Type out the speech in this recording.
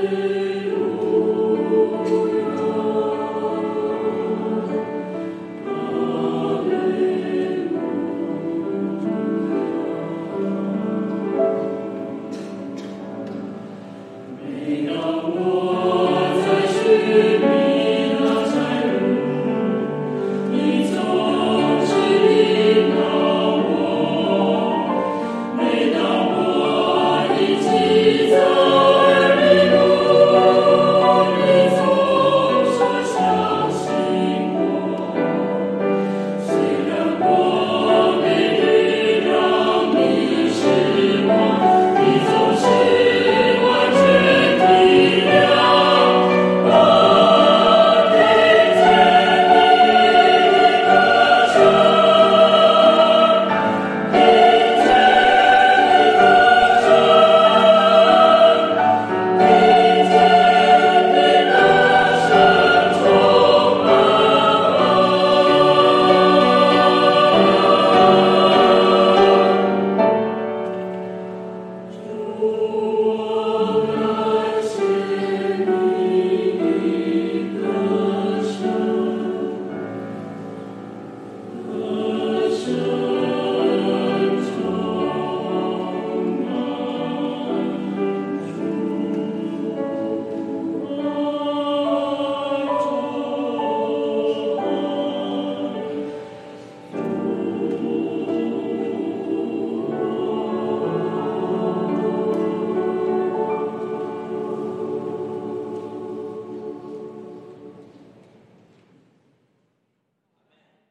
you.